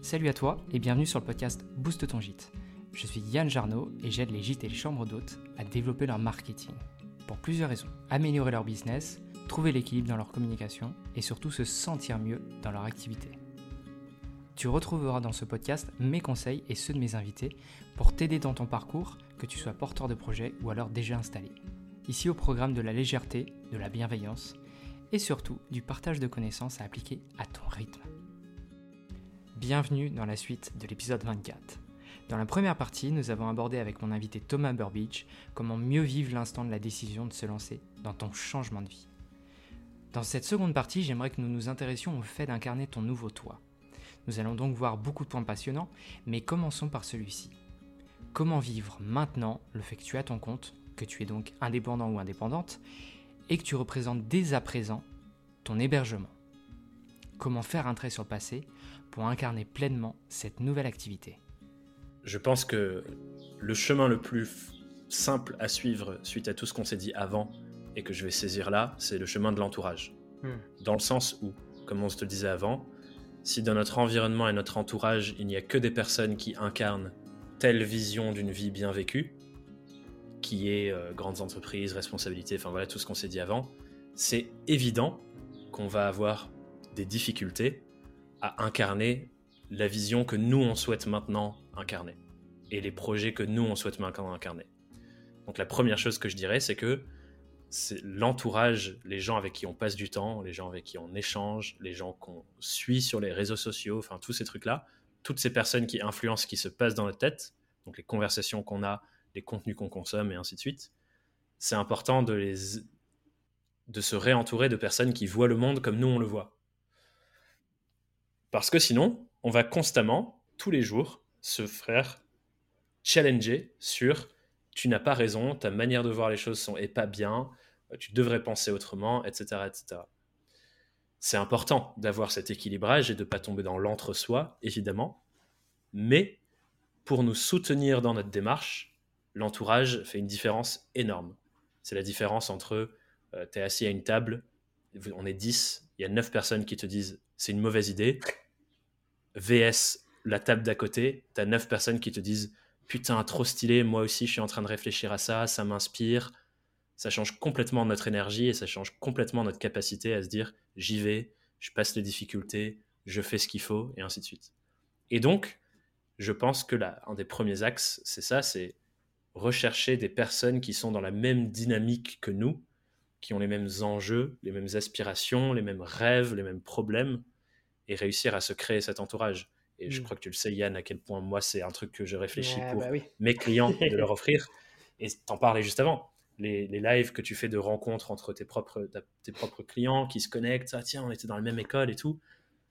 Salut à toi et bienvenue sur le podcast Booste ton gîte. Je suis Yann Jarno et j'aide les gîtes et les chambres d'hôtes à développer leur marketing. Pour plusieurs raisons. Améliorer leur business, trouver l'équilibre dans leur communication et surtout se sentir mieux dans leur activité. Tu retrouveras dans ce podcast mes conseils et ceux de mes invités pour t'aider dans ton parcours, que tu sois porteur de projet ou alors déjà installé. Ici au programme de la légèreté, de la bienveillance et surtout du partage de connaissances à appliquer à ton rythme. Bienvenue dans la suite de l'épisode 24. Dans la première partie, nous avons abordé avec mon invité Thomas Burbidge comment mieux vivre l'instant de la décision de se lancer dans ton changement de vie. Dans cette seconde partie, j'aimerais que nous nous intéressions au fait d'incarner ton nouveau toi. Nous allons donc voir beaucoup de points passionnants, mais commençons par celui-ci. Comment vivre maintenant le fait que tu as ton compte, que tu es donc indépendant ou indépendante, et que tu représentes dès à présent ton hébergement? Comment faire un trait sur le passé pour incarner pleinement cette nouvelle activité Je pense que le chemin le plus simple à suivre suite à tout ce qu'on s'est dit avant et que je vais saisir là, c'est le chemin de l'entourage. Hmm. Dans le sens où, comme on se te disait avant, si dans notre environnement et notre entourage, il n'y a que des personnes qui incarnent telle vision d'une vie bien vécue, qui est euh, grandes entreprises, responsabilités, enfin voilà tout ce qu'on s'est dit avant, c'est évident qu'on va avoir des difficultés à incarner la vision que nous, on souhaite maintenant incarner et les projets que nous, on souhaite maintenant incarner. Donc la première chose que je dirais, c'est que c'est l'entourage, les gens avec qui on passe du temps, les gens avec qui on échange, les gens qu'on suit sur les réseaux sociaux, enfin tous ces trucs-là, toutes ces personnes qui influencent ce qui se passe dans notre tête, donc les conversations qu'on a, les contenus qu'on consomme et ainsi de suite, c'est important de, les, de se réentourer de personnes qui voient le monde comme nous on le voit. Parce que sinon, on va constamment, tous les jours, se faire challenger sur tu n'as pas raison, ta manière de voir les choses sont, est pas bien, tu devrais penser autrement, etc. etc. C'est important d'avoir cet équilibrage et de ne pas tomber dans l'entre-soi, évidemment, mais pour nous soutenir dans notre démarche, l'entourage fait une différence énorme. C'est la différence entre euh, tu es assis à une table, on est 10, il y a 9 personnes qui te disent c'est une mauvaise idée. VS, la table d'à côté, tu as 9 personnes qui te disent putain, trop stylé, moi aussi je suis en train de réfléchir à ça, ça m'inspire. Ça change complètement notre énergie et ça change complètement notre capacité à se dire j'y vais, je passe les difficultés, je fais ce qu'il faut et ainsi de suite. Et donc, je pense que là, un des premiers axes, c'est ça, c'est rechercher des personnes qui sont dans la même dynamique que nous, qui ont les mêmes enjeux, les mêmes aspirations, les mêmes rêves, les mêmes problèmes, et réussir à se créer cet entourage. Et je mm. crois que tu le sais, Yann, à quel point moi, c'est un truc que je réfléchis pour bah mes clients de leur offrir. Et t'en parlais juste avant. Les, les, lives que tu fais de rencontres entre tes propres, tes propres clients qui se connectent, ah tiens, on était dans la même école et tout.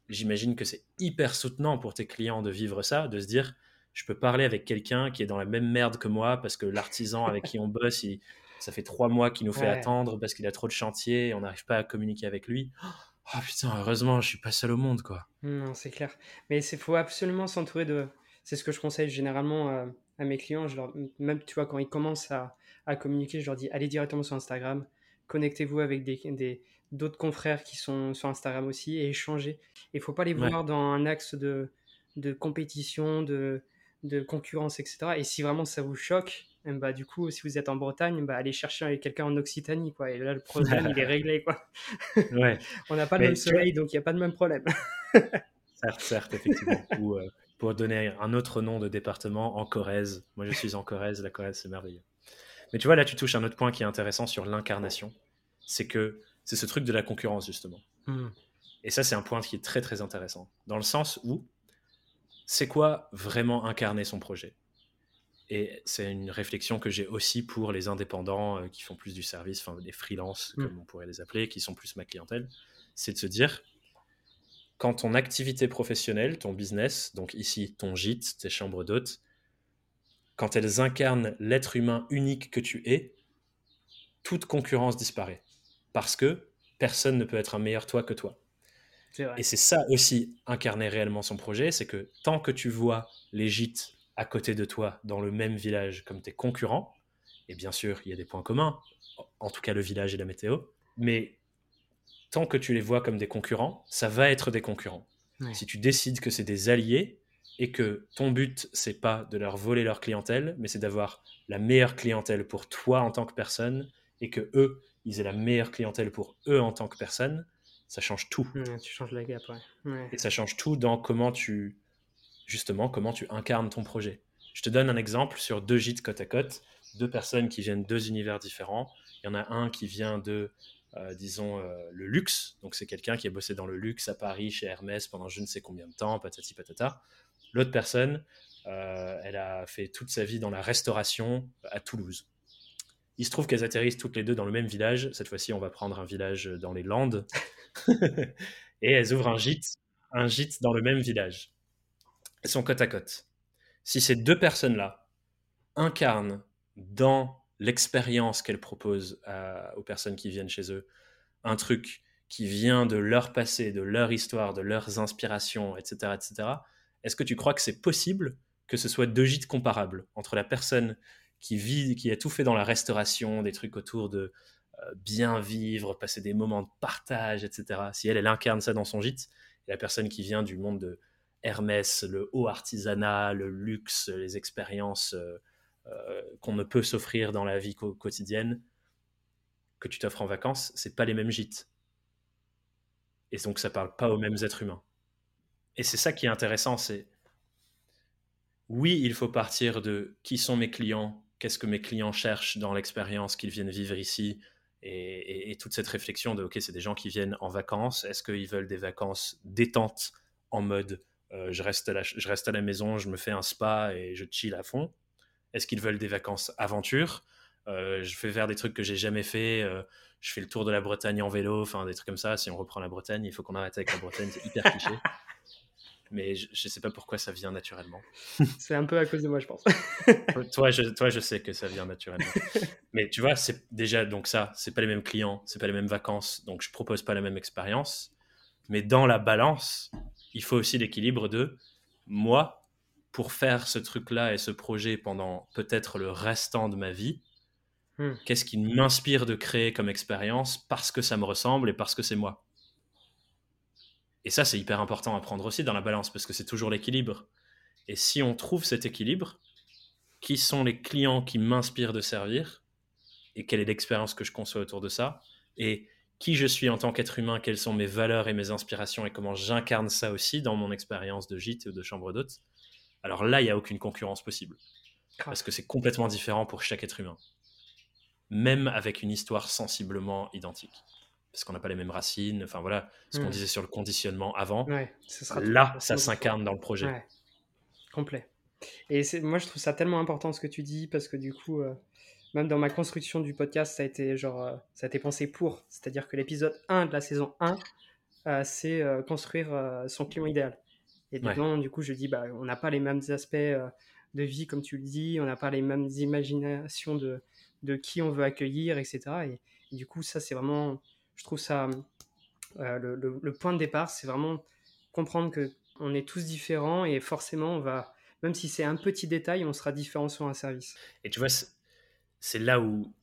J'imagine que c'est hyper soutenant pour tes clients de vivre ça, de se dire, je peux parler avec quelqu'un qui est dans la même merde que moi parce que l'artisan avec qui on bosse, il, ça fait trois mois qu'il nous fait attendre parce qu'il a trop de chantiers et on n'arrive pas à communiquer avec lui. Oh putain, heureusement, je suis pas seul au monde, quoi. Non, c'est clair. Mais il faut absolument s'entourer de. C'est ce que je conseille généralement euh, à mes clients. Je leur... Même, tu vois, quand ils commencent à, à, communiquer, je leur dis allez directement sur Instagram, connectez-vous avec des, des, d'autres confrères qui sont sur Instagram aussi et échangez. Il faut pas les voir dans un axe de, de compétition, de, de concurrence, etc. Et si vraiment ça vous choque, bah, du coup, si vous êtes en Bretagne, bah, allez chercher quelqu'un en Occitanie, quoi. Et là, le problème, il est réglé, quoi. ouais. On n'a pas le même soleil, donc il n'y a pas de même problème. certes, certes, effectivement. Ou, euh, pour donner un autre nom de département, en Corrèze. Moi, je suis en Corrèze. La Corrèze, c'est merveilleux. Mais tu vois, là, tu touches un autre point qui est intéressant sur l'incarnation. C'est que c'est ce truc de la concurrence, justement. Hmm. Et ça, c'est un point qui est très, très intéressant. Dans le sens où c'est quoi vraiment incarner son projet? Et c'est une réflexion que j'ai aussi pour les indépendants euh, qui font plus du service, enfin les freelances, mm. comme on pourrait les appeler, qui sont plus ma clientèle. C'est de se dire, quand ton activité professionnelle, ton business, donc ici ton gîte, tes chambres d'hôtes, quand elles incarnent l'être humain unique que tu es, toute concurrence disparaît. Parce que personne ne peut être un meilleur toi que toi. Et c'est ça aussi, incarner réellement son projet, c'est que tant que tu vois les gîtes à côté de toi, dans le même village, comme tes concurrents, et bien sûr, il y a des points communs, en tout cas le village et la météo, mais tant que tu les vois comme des concurrents, ça va être des concurrents. Si tu décides que c'est des alliés et que ton but, c'est pas de leur voler leur clientèle, mais c'est d'avoir la meilleure clientèle pour toi en tant que personne et que eux, ils aient la meilleure clientèle pour eux en tant que personne, ça change tout. tu changes la gap, ouais. Et ça change tout dans comment tu, justement, comment tu incarnes ton projet. Je te donne un exemple sur deux gîtes côte à côte, deux personnes qui viennent deux univers différents. Il y en a un qui vient de, euh, disons, euh, le luxe. Donc, c'est quelqu'un qui a bossé dans le luxe à Paris, chez Hermès, pendant je ne sais combien de temps, patati patata. L'autre personne, euh, elle a fait toute sa vie dans la restauration à Toulouse. Il se trouve qu'elles atterrissent toutes les deux dans le même village. Cette fois-ci, on va prendre un village dans les Landes. et elles ouvrent un gîte, un gîte dans le même village. Sont côte à côte. Si ces deux personnes-là incarnent dans l'expérience qu'elles proposent aux personnes qui viennent chez eux un truc qui vient de leur passé, de leur histoire, de leurs inspirations, etc., etc., est-ce que tu crois que c'est possible que ce soit deux gîtes comparables entre la personne qui vit, qui a tout fait dans la restauration, des trucs autour de euh, bien vivre, passer des moments de partage, etc. Si elle, elle incarne ça dans son gîte, et la personne qui vient du monde de Hermès, le haut artisanat, le luxe, les expériences euh, euh, qu'on ne peut s'offrir dans la vie quotidienne, que tu t'offres en vacances, c'est pas les mêmes gîtes. Et donc ça parle pas aux mêmes êtres humains. Et c'est ça qui est intéressant, c'est oui, il faut partir de qui sont mes clients, qu'est-ce que mes clients cherchent dans l'expérience qu'ils viennent vivre ici, et, toute cette réflexion de, ok, c'est des gens qui viennent en vacances, est-ce qu'ils veulent des vacances détentes en mode, euh, je, reste à la, je reste à la maison, je me fais un spa et je chill à fond Est-ce qu'ils veulent des vacances aventure? Euh, Je fais faire des trucs que j'ai jamais fait, euh, je fais le tour de la Bretagne en vélo, enfin des trucs comme ça. Si on reprend la Bretagne, il faut qu'on arrête avec la Bretagne, c'est hyper cliché. mais je, ne sais pas pourquoi ça vient naturellement. c'est un peu à cause de moi, je pense. toi, je, toi, je sais que ça vient naturellement. mais tu vois, c'est déjà donc ça, c'est pas les mêmes clients, c'est pas les mêmes vacances, donc je propose pas la même expérience. Mais dans la balance, il faut aussi l'équilibre de moi pour faire ce truc-là et ce projet pendant peut-être le restant de ma vie. Hmm. Qu'est-ce qui m'inspire de créer comme expérience parce que ça me ressemble et parce que c'est moi? Et ça, c'est hyper important à prendre aussi dans la balance parce que c'est toujours l'équilibre. Et si on trouve cet équilibre, qui sont les clients qui m'inspirent de servir et quelle est l'expérience que je conçois autour de ça? Et qui je suis en tant qu'être humain, quelles sont mes valeurs et mes inspirations et comment j'incarne ça aussi dans mon expérience de gîte ou de chambre d'hôte, alors là, il n'y a aucune concurrence possible. Parce que c'est complètement différent pour chaque être humain. Même avec une histoire sensiblement identique parce qu'on n'a pas les mêmes racines. Enfin voilà, ce qu'on hmm. disait sur le conditionnement avant. là, ça s'incarne dans le projet. Complet. Et moi, je trouve ça tellement important ce que tu dis parce que du coup, euh, même dans ma construction du podcast, ça a été genre, euh, ça a été pensé pour. C'est-à-dire que l'épisode 1 de la saison 1, euh, c'est construire son client idéal. Et dedans, du coup, je dis, bah, on n'a pas les mêmes aspects de vie, comme tu le dis, on n'a pas les mêmes imaginations de, de qui on veut accueillir, etc. et du coup, ça, c'est vraiment je trouve ça euh, le, point de départ, c'est vraiment comprendre que on est tous différents et forcément on va, même si c'est un petit détail, on sera différent sur un service. Et tu vois, c'est là où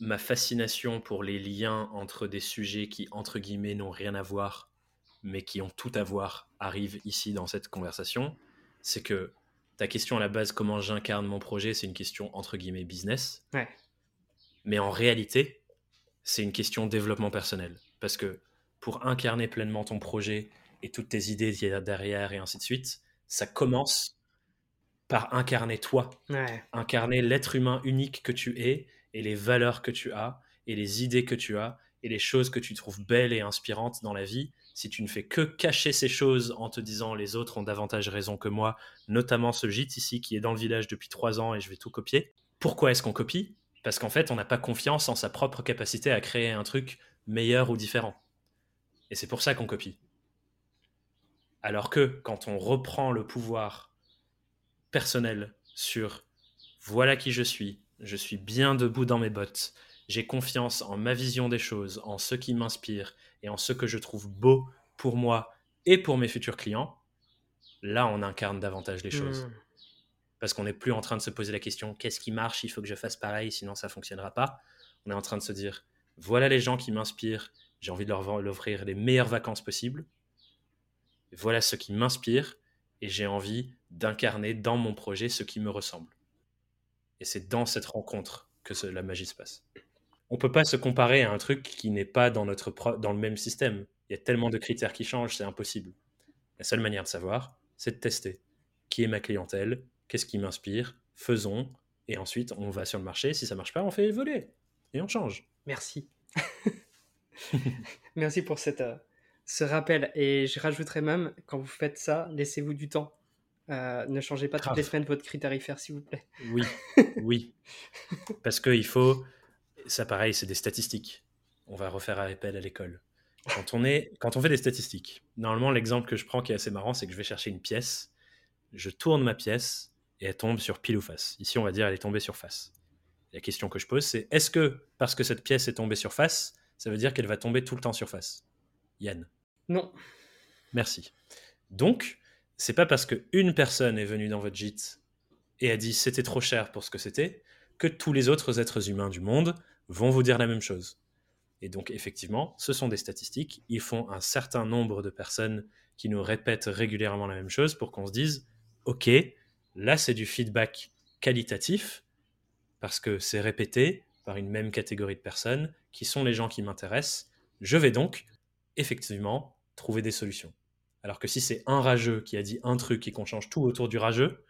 ma fascination pour les liens entre des sujets qui entre guillemets n'ont rien à voir, mais qui ont tout à voir, arrive ici dans cette conversation. C'est que ta question à la base, comment j'incarne mon projet, c'est une question entre guillemets business. Ouais. Mais en réalité, c'est une question développement personnel. Parce que pour incarner pleinement ton projet et toutes tes idées derrière et ainsi de suite, ça commence par incarner toi. Incarner l'être humain unique que tu es et les valeurs que tu as et les idées que tu as et les choses que tu trouves belles et inspirantes dans la vie. Si tu ne fais que cacher ces choses en te disant les autres ont davantage raison que moi, notamment ce gîte ici qui est dans le village depuis trois ans et je vais tout copier. Pourquoi est-ce qu'on copie? Parce qu'en fait, on n'a pas confiance en sa propre capacité à créer un truc meilleur ou différent. Et c'est pour ça qu'on copie. Alors que quand on reprend le pouvoir personnel sur voilà qui je suis, je suis bien debout dans mes bottes, j'ai confiance en ma vision des choses, en ce qui m'inspire et en ce que je trouve beau pour moi et pour mes futurs clients, là on incarne davantage les choses. Mmh parce qu'on n'est plus en train de se poser la question qu'est-ce qui marche, il faut que je fasse pareil, sinon ça fonctionnera pas. On est en train de se dire voilà les gens qui m'inspirent, j'ai envie de leur offrir les meilleures vacances possibles. voilà ce qui m'inspire et j'ai envie d'incarner dans mon projet ce qui me ressemble. Et c'est dans cette rencontre que la magie se passe. On peut pas se comparer à un truc qui n'est pas dans, notre dans le même système. Il y a tellement de critères qui changent, c'est impossible. La seule manière de savoir, c'est de tester. Qui est ma clientèle? Qu'est-ce qui m'inspire? Faisons. Et ensuite, on va sur le marché. Si ça marche pas, on fait évoluer. Et on change. Merci. Merci pour cette, euh, ce rappel. Et je rajouterais même, quand vous faites ça, laissez-vous du temps. Euh, ne changez pas toutes les semaines votre critérifaire, s'il vous plaît. Oui, oui. Parce qu'il faut. Ça, pareil, c'est des statistiques. On va refaire appel à l'école. Quand on, est, quand on fait des statistiques, normalement, l'exemple que je prends qui est assez marrant, c'est que je vais chercher une pièce, je tourne ma pièce et elle tombe sur pile ou face. Ici, on va dire elle est tombée sur face. La question que je pose, c'est est-ce que parce que cette pièce est tombée sur face, ça veut dire qu'elle va tomber tout le temps sur face? Yann Non. Merci. Donc, c'est pas parce qu'une personne est venue dans votre gîte et a dit c'était trop cher pour ce que c'était que tous les autres êtres humains du monde vont vous dire la même chose. Et donc, effectivement, ce sont des statistiques. Ils font un certain nombre de personnes qui nous répètent régulièrement la même chose pour qu'on se dise, OK, là, c'est du feedback qualitatif parce que c'est répété par une même catégorie de personnes qui sont les gens qui m'intéressent. Je vais donc, effectivement, trouver des solutions. Alors que si c'est un rageux qui a dit un truc et qu'on change tout autour du rageux,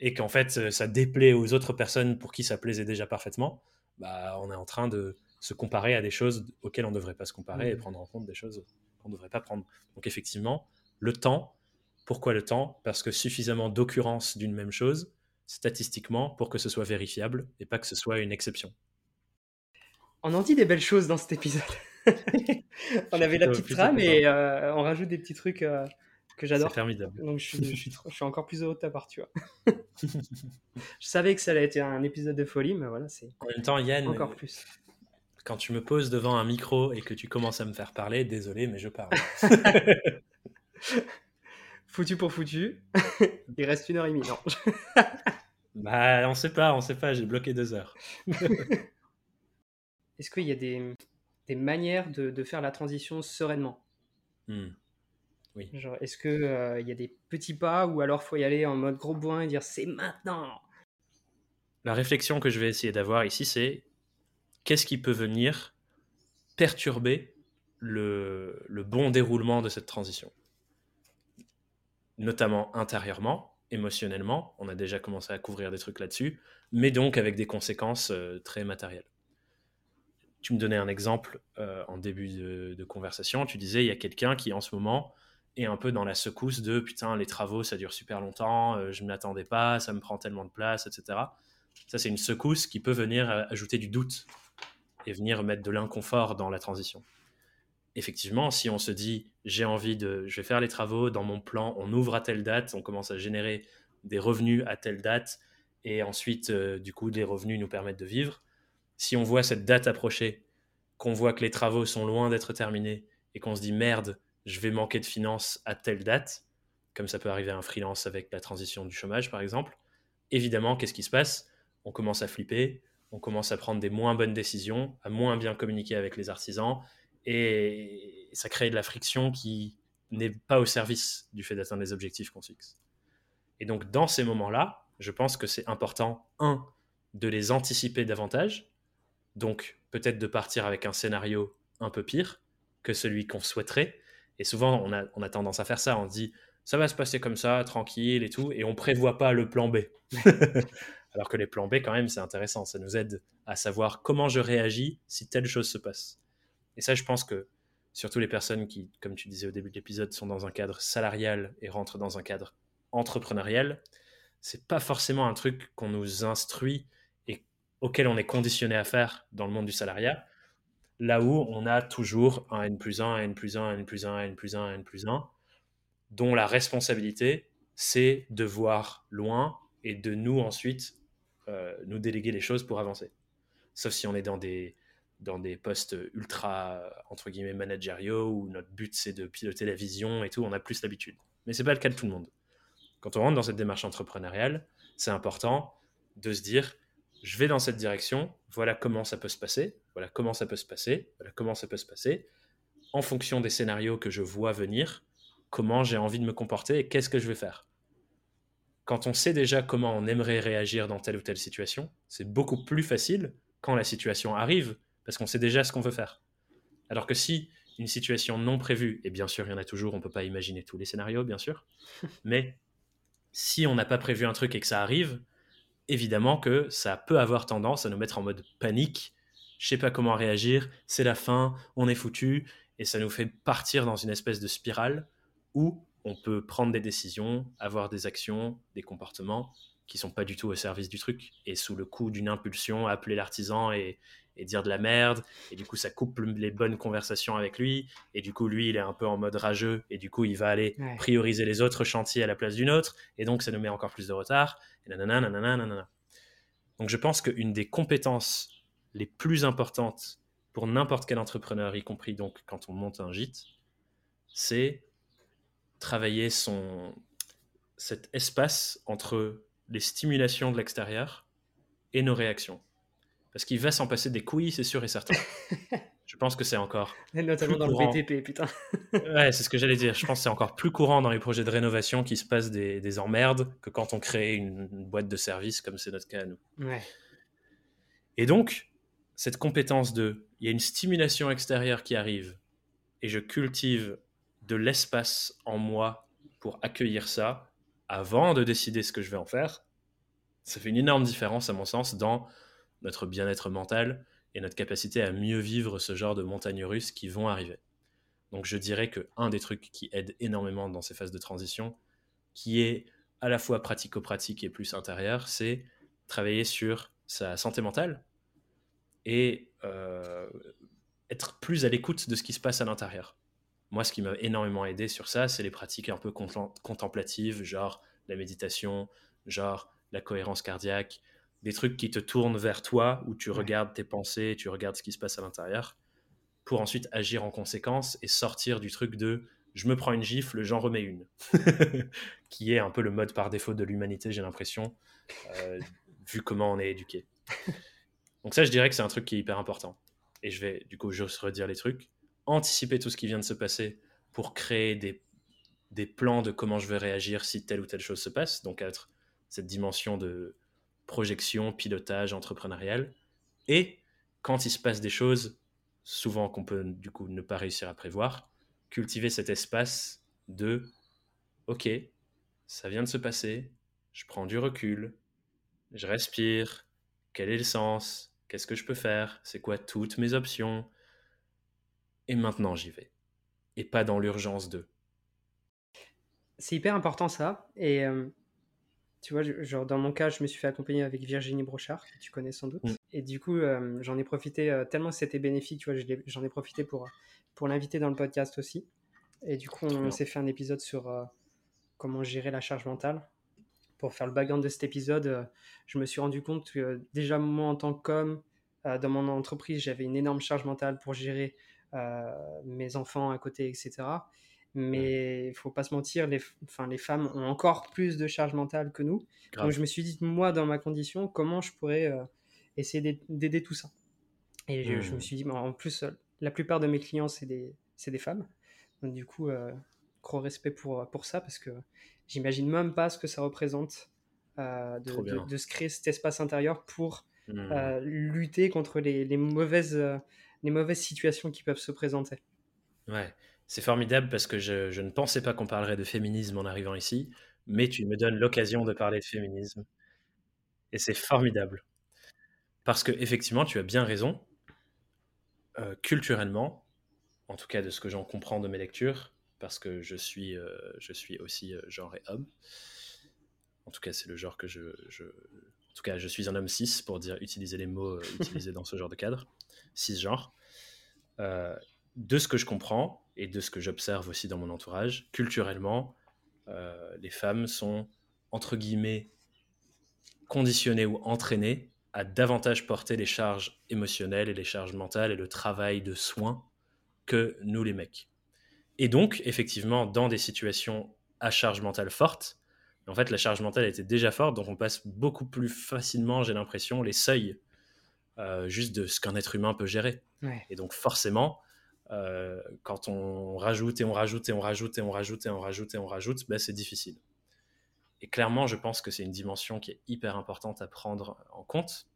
et qu'en fait ça déplaît aux autres personnes pour qui ça plaisait déjà parfaitement, bah on est en train de se comparer à des choses auxquelles on ne devrait pas se comparer et mmh. prendre en compte des choses qu'on ne devrait pas prendre. Donc effectivement, le temps, pourquoi le temps? Parce que suffisamment d'occurrences d'une même chose, statistiquement, pour que ce soit vérifiable et pas que ce soit une exception. On en dit des belles choses dans cet épisode. on avait la petite trame et euh, on rajoute des petits trucs euh, que j'adore. C'est formidable. Donc je suis, je, suis encore plus heureux de ta part, tu vois. je savais que ça allait être un épisode de folie, mais voilà, c'est. En même temps, Yann. Encore plus quand tu me poses devant un micro et que tu commences à me faire parler, désolé, mais je parle. foutu pour foutu. Il reste une heure et demie, non Bah, on sait pas, on sait pas, j'ai bloqué deux heures. Est-ce qu'il y a des, des manières de, de, faire la transition sereinement hmm. Oui. Est-ce qu'il euh, il y a des petits pas ou alors faut y aller en mode gros boin et dire c'est maintenant? La réflexion que je vais essayer d'avoir ici, c'est qu'est-ce qui peut venir perturber le, bon déroulement de cette transition? Notamment intérieurement, émotionnellement, on a déjà commencé à couvrir des trucs là-dessus, mais donc avec des conséquences euh, très matérielles. Tu me donnais un exemple euh, en début de, conversation, tu disais il y a quelqu'un qui en ce moment est un peu dans la secousse de putain les travaux ça dure super longtemps, euh, je ne m'attendais pas, ça me prend tellement de place, etc. Ça c'est une secousse qui peut venir ajouter du doute et venir mettre de l'inconfort dans la transition. Effectivement, si on se dit j'ai envie de, je vais faire les travaux dans mon plan, on ouvre à telle date, on commence à générer des revenus à telle date, et ensuite, euh, du coup, les revenus nous permettent de vivre. Si on voit cette date approcher, qu'on voit que les travaux sont loin d'être terminés, et qu'on se dit merde, je vais manquer de finances à telle date, comme ça peut arriver à un freelance avec la transition du chômage par exemple, évidemment, qu'est-ce qui se passe? On commence à flipper, on commence à prendre des moins bonnes décisions, à moins bien communiquer avec les artisans, et ça crée de la friction qui n'est pas au service du fait d'atteindre les objectifs qu'on fixe. Et donc dans ces moments-là, je pense que c'est important, un, de les anticiper davantage, donc peut-être de partir avec un scénario un peu pire que celui qu'on souhaiterait. Et souvent, on a, on a tendance à faire ça, on se dit, ça va se passer comme ça, tranquille et tout, et on prévoit pas le plan B. Alors que les plans B, quand même, c'est intéressant. Ça nous aide à savoir comment je réagis si telle chose se passe. Et ça, je pense que surtout les personnes qui, comme tu disais au début de l'épisode, sont dans un cadre salarial et rentrent dans un cadre entrepreneurial, c'est pas forcément un truc qu'on nous instruit auquel on est conditionné à faire dans le monde du salariat. Là où on a toujours un N plus 1, un N plus 1, un N plus 1, un N plus 1, un N plus 1, dont la responsabilité, c'est de voir loin et de nous ensuite euh, nous déléguer les choses pour avancer. Sauf si on est dans des, dans des postes ultra, entre guillemets, managériaux, où notre but c'est de piloter la vision et tout, on a plus l'habitude. Mais ce n'est pas le cas de tout le monde. Quand on rentre dans cette démarche entrepreneuriale, c'est important de se dire, je vais dans cette direction, voilà comment ça peut se passer, voilà comment ça peut se passer, voilà comment ça peut se passer. En fonction des scénarios que je vois venir, comment j'ai envie de me comporter et qu'est-ce que je vais faire. Quand on sait déjà comment on aimerait réagir dans telle ou telle situation, c'est beaucoup plus facile quand la situation arrive, parce qu'on sait déjà ce qu'on veut faire. Alors que si une situation non prévue, et bien sûr il y en a toujours, on ne peut pas imaginer tous les scénarios, bien sûr, mais si on n'a pas prévu un truc et que ça arrive, évidemment que ça peut avoir tendance à nous mettre en mode panique, je sais pas comment réagir, c'est la fin, on est foutu, et ça nous fait partir dans une espèce de spirale où on peut prendre des décisions, avoir des actions, des comportements qui sont pas du tout au service du truc, et sous le coup d'une impulsion, appeler l'artisan et, et dire de la merde, et du coup ça coupe les bonnes conversations avec lui, et du coup lui il est un peu en mode rageux, et du coup il va aller prioriser les autres chantiers à la place d'une autre, et donc ça nous met encore plus de retard, et nanana, nanana, nanana. Donc je pense qu'une des compétences les plus importantes pour n'importe quel entrepreneur, y compris donc quand on monte un gîte, c'est travailler son, cet espace entre les stimulations de l'extérieur et nos réactions. Parce qu'il va s'en passer des couilles, c'est sûr et certain. Je pense que c'est encore. notamment dans le BTP, putain. ouais, c'est ce que j'allais dire. Je pense que c'est encore plus courant dans les projets de rénovation qui se passe des, des emmerdes que quand on crée une, boîte de service comme c'est notre cas à nous. Ouais. Et donc, cette compétence de. Il y a une stimulation extérieure qui arrive et je cultive de l'espace en moi pour accueillir ça avant de décider ce que je vais en faire. Ça fait une énorme différence, à mon sens, dans notre bien-être mental et notre capacité à mieux vivre ce genre de montagnes russes qui vont arriver. Donc je dirais que un des trucs qui aide énormément dans ces phases de transition, qui est à la fois pratico-pratique et plus intérieur, c'est travailler sur sa santé mentale et euh, être plus à l'écoute de ce qui se passe à l'intérieur. Moi, ce qui m'a énormément aidé sur ça, c'est les pratiques un peu contemplatives, genre la méditation, genre la cohérence cardiaque, des trucs qui te tournent vers toi, où tu regardes tes pensées, tu regardes ce qui se passe à l'intérieur, pour ensuite agir en conséquence et sortir du truc de je me prends une gifle, j'en remets une, qui est un peu le mode par défaut de l'humanité, j'ai l'impression, euh, vu comment on est éduqué. Donc ça, je dirais que c'est un truc qui est hyper important. Et je vais, du coup, juste redire les trucs. Anticiper tout ce qui vient de se passer pour créer des, plans de comment je vais réagir si telle ou telle chose se passe. Donc être cette dimension de projection, pilotage entrepreneurial. Et quand il se passe des choses, souvent qu'on peut du coup ne pas réussir à prévoir, cultiver cet espace de OK, ça vient de se passer, je prends du recul, je respire, quel est le sens, qu'est-ce que je peux faire, c'est quoi toutes mes options, et maintenant j'y vais. Et pas dans l'urgence de. C'est hyper important ça, et euh, tu vois, genre dans mon cas, je me suis fait accompagner avec Virginie Brochard, que tu connais sans doute. Mm. Et du coup, euh, j'en ai profité euh, tellement c'était bénéfique, tu vois, j'en ai profité pour, pour l'inviter dans le podcast aussi. Et du coup, on, s'est fait un épisode sur euh, comment gérer la charge mentale. Pour faire le background de cet épisode, je me suis rendu compte que déjà moi en tant qu'homme, dans mon entreprise, j'avais une énorme charge mentale pour gérer mes enfants à côté, etc. Mais il faut pas se mentir, les, enfin, les femmes ont encore plus de charge mentale que nous. Donc je me suis dit, moi, dans ma condition, comment je pourrais euh, essayer d'aider tout ça? Et je, me mmh. suis dit, en plus, la plupart de mes clients, c'est des, des, femmes. Donc du coup, euh, gros respect pour, pour ça, parce que j'imagine même pas ce que ça représente euh, de, de, se créer cet espace intérieur pour mmh. lutter contre les, les mauvaises, les mauvaises situations qui peuvent se présenter. Ouais, c'est formidable parce que je, ne pensais pas qu'on parlerait de féminisme en arrivant ici, mais tu me donnes l'occasion de parler de féminisme. Et c'est formidable. Parce que effectivement, tu as bien raison. Euh, culturellement, en tout cas de ce que j'en comprends de mes lectures, parce que je suis, euh, je suis aussi euh, genre et homme. En tout cas, c'est le genre que je, En tout cas, je suis un homme cis pour dire utiliser les mots utilisés dans ce genre de cadre, cisgenre. de ce que je comprends, et de ce que j'observe aussi dans mon entourage, culturellement, euh, les femmes sont, entre guillemets, conditionnées ou entraînées à davantage porter les charges émotionnelles et les charges mentales et le travail de soins que nous les mecs. Et donc, effectivement, dans des situations à charge mentale forte, en fait, la charge mentale était déjà forte, donc on passe beaucoup plus facilement, j'ai l'impression, les seuils euh, juste de ce qu'un être humain peut gérer. Et donc, forcément, euh, quand on rajoute et on rajoute et on rajoute et on rajoute et on rajoute et on rajoute, ben, c'est difficile. Et clairement, je pense que c'est une dimension qui est hyper importante à prendre en compte.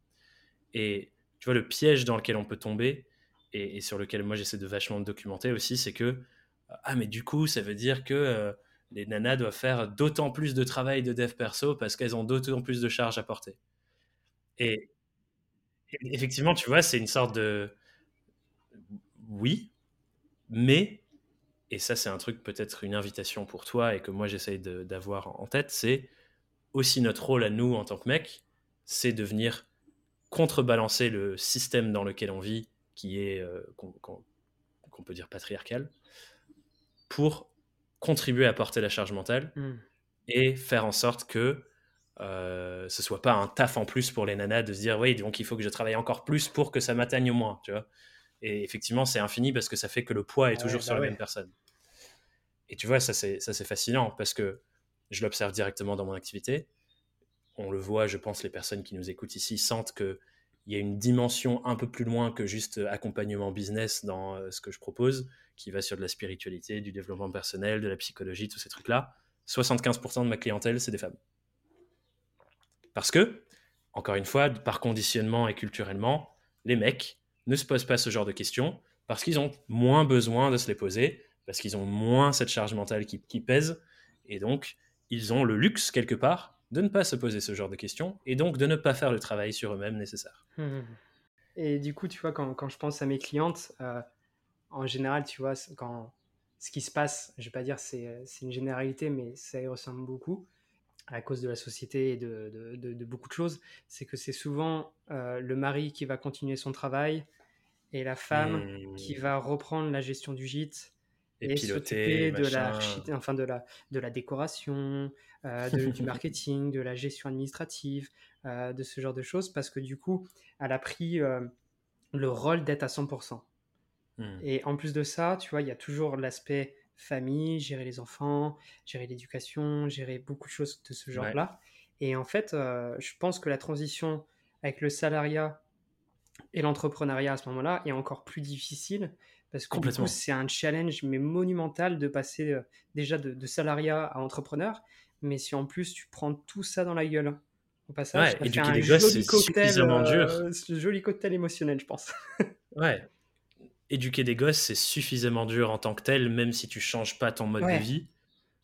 Et tu vois, le piège dans lequel on peut tomber, et, sur lequel moi j'essaie de vachement me documenter aussi, c'est que, ah, mais du coup, ça veut dire que euh, les nanas doivent faire d'autant plus de travail de dev perso parce qu'elles ont d'autant plus de charges à porter. Et effectivement, tu vois, c'est une sorte de. Oui, mais, et ça c'est un truc peut-être une invitation pour toi et que moi j'essaye d'avoir en tête, c'est aussi notre rôle à nous en tant que mec, c'est de venir contrebalancer le système dans lequel on vit, qui est, euh, qu'on peut dire patriarcal, pour contribuer à porter la charge mentale hmm. et faire en sorte que euh, ce soit pas un taf en plus pour les nanas de se dire oui donc il faut que je travaille encore plus pour que ça m'atteigne au moins tu vois et effectivement, c'est infini parce que ça fait que le poids est toujours sur bah la même personne. Et tu vois, ça c'est fascinant parce que je l'observe directement dans mon activité. On le voit, je pense, les personnes qui nous écoutent ici sentent qu'il y a une dimension un peu plus loin que juste accompagnement business dans euh, ce que je propose, qui va sur de la spiritualité, du développement personnel, de la psychologie, tous ces trucs-là. 75% de ma clientèle, c'est des femmes. Parce que, encore une fois, par conditionnement et culturellement, les mecs, ne se posent pas ce genre de questions parce qu'ils ont moins besoin de se les poser, parce qu'ils ont moins cette charge mentale qui, pèse, et donc ils ont le luxe quelque part de ne pas se poser ce genre de questions, et donc de ne pas faire le travail sur eux-mêmes nécessaire. Mmh. Et du coup, tu vois, quand, quand je pense à mes clientes, euh, en général, tu vois, quand ce qui se passe, je vais pas dire c'est une généralité, mais ça y ressemble beaucoup à cause de la société et de, de, beaucoup de choses, c'est que c'est souvent euh, le mari qui va continuer son travail, et la femme qui va reprendre la gestion du gîte et, s'occuper de la, enfin de la, de la décoration, euh, du marketing, de la gestion administrative, euh, de ce genre de choses, parce que du coup, elle a pris le rôle d'être à 100%. Mmh. Et en plus de ça, tu vois, il y a toujours l'aspect famille, gérer les enfants, gérer l'éducation, gérer beaucoup de choses de ce genre-là. Et en fait, je pense que la transition avec le salariat et l'entrepreneuriat à ce moment-là est encore plus difficile parce que c'est un challenge mais monumental de passer euh, déjà de, salariat à entrepreneur. Mais si en plus tu prends tout ça dans la gueule au passage, ouais, c'est suffisamment dur. Euh, joli cocktail émotionnel, je pense. ouais. Éduquer des gosses, c'est suffisamment dur en tant que tel, même si tu changes pas ton mode de vie.